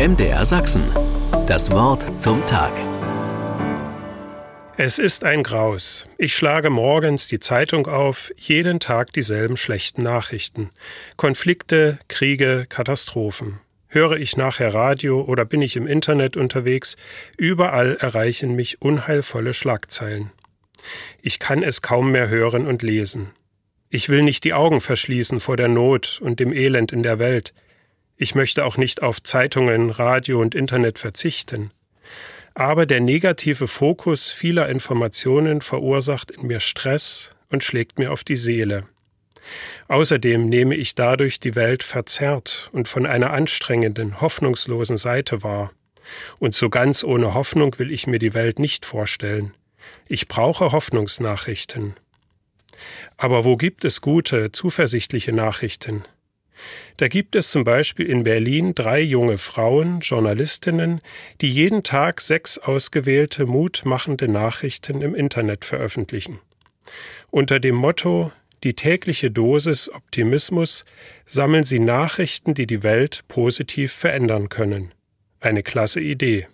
MDR Sachsen. Das Wort zum Tag. Es ist ein Graus. Ich schlage morgens die Zeitung auf, jeden Tag dieselben schlechten Nachrichten. Konflikte, Kriege, Katastrophen. Höre ich nachher Radio oder bin ich im Internet unterwegs, überall erreichen mich unheilvolle Schlagzeilen. Ich kann es kaum mehr hören und lesen. Ich will nicht die Augen verschließen vor der Not und dem Elend in der Welt. Ich möchte auch nicht auf Zeitungen, Radio und Internet verzichten. Aber der negative Fokus vieler Informationen verursacht in mir Stress und schlägt mir auf die Seele. Außerdem nehme ich dadurch die Welt verzerrt und von einer anstrengenden, hoffnungslosen Seite wahr. Und so ganz ohne Hoffnung will ich mir die Welt nicht vorstellen. Ich brauche Hoffnungsnachrichten. Aber wo gibt es gute, zuversichtliche Nachrichten? Da gibt es zum Beispiel in Berlin drei junge Frauen, Journalistinnen, die jeden Tag sechs ausgewählte mutmachende Nachrichten im Internet veröffentlichen. Unter dem Motto Die tägliche Dosis Optimismus sammeln sie Nachrichten, die die Welt positiv verändern können. Eine klasse Idee.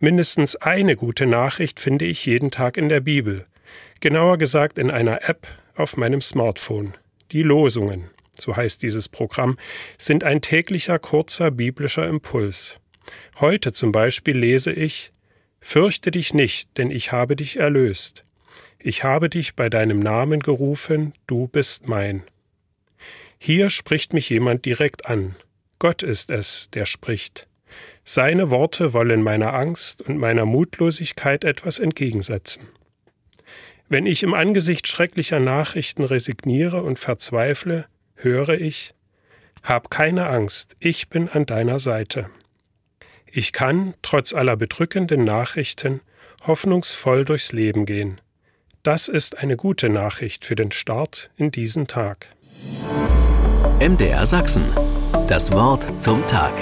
Mindestens eine gute Nachricht finde ich jeden Tag in der Bibel, genauer gesagt in einer App auf meinem Smartphone. Die Losungen, so heißt dieses Programm, sind ein täglicher kurzer biblischer Impuls. Heute zum Beispiel lese ich Fürchte dich nicht, denn ich habe dich erlöst. Ich habe dich bei deinem Namen gerufen, du bist mein. Hier spricht mich jemand direkt an. Gott ist es, der spricht. Seine Worte wollen meiner Angst und meiner Mutlosigkeit etwas entgegensetzen. Wenn ich im Angesicht schrecklicher Nachrichten resigniere und verzweifle, höre ich, Hab keine Angst, ich bin an deiner Seite. Ich kann, trotz aller bedrückenden Nachrichten, hoffnungsvoll durchs Leben gehen. Das ist eine gute Nachricht für den Start in diesen Tag. MDR Sachsen. Das Wort zum Tag.